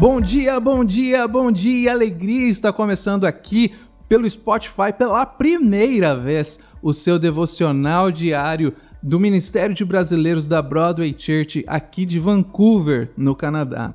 Bom dia, bom dia, bom dia, alegria está começando aqui pelo Spotify pela primeira vez o seu devocional diário do Ministério de Brasileiros da Broadway Church aqui de Vancouver, no Canadá.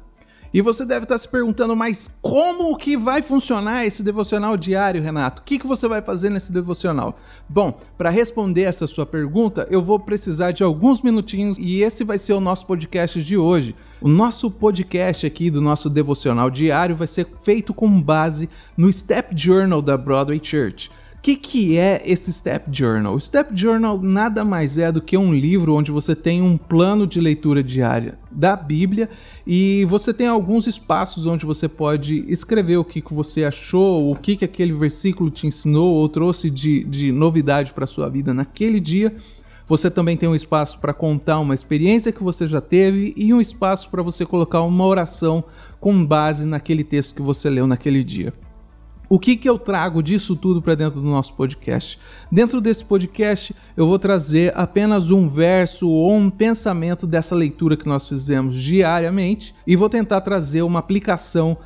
E você deve estar se perguntando, mas como que vai funcionar esse devocional diário, Renato? O que, que você vai fazer nesse devocional? Bom, para responder essa sua pergunta, eu vou precisar de alguns minutinhos e esse vai ser o nosso podcast de hoje. O nosso podcast aqui do nosso devocional diário vai ser feito com base no Step Journal da Broadway Church que, que é esse Step Journal? O Step Journal nada mais é do que um livro onde você tem um plano de leitura diária da Bíblia e você tem alguns espaços onde você pode escrever o que, que você achou, o que, que aquele versículo te ensinou ou trouxe de, de novidade para sua vida naquele dia. Você também tem um espaço para contar uma experiência que você já teve e um espaço para você colocar uma oração com base naquele texto que você leu naquele dia. O que, que eu trago disso tudo para dentro do nosso podcast? Dentro desse podcast, eu vou trazer apenas um verso ou um pensamento dessa leitura que nós fizemos diariamente e vou tentar trazer uma aplicação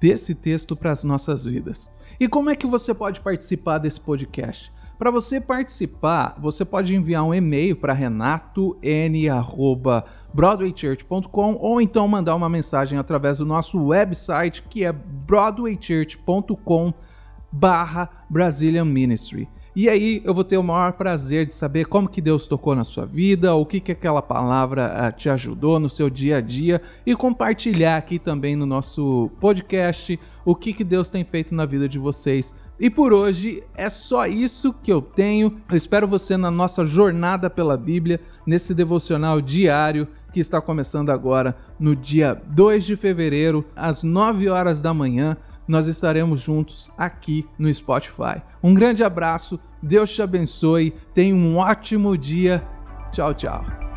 desse texto para as nossas vidas. E como é que você pode participar desse podcast? Para você participar, você pode enviar um e-mail para renaton@broadwaychurch.com ou então mandar uma mensagem através do nosso website que é broadwaychurch.com/brazilian ministry. E aí eu vou ter o maior prazer de saber como que Deus tocou na sua vida, o que que aquela palavra uh, te ajudou no seu dia a dia e compartilhar aqui também no nosso podcast o que que Deus tem feito na vida de vocês. E por hoje é só isso que eu tenho. Eu espero você na nossa jornada pela Bíblia, nesse devocional diário que está começando agora no dia 2 de fevereiro, às 9 horas da manhã nós estaremos juntos aqui no Spotify. Um grande abraço, Deus te abençoe, tenha um ótimo dia. Tchau, tchau.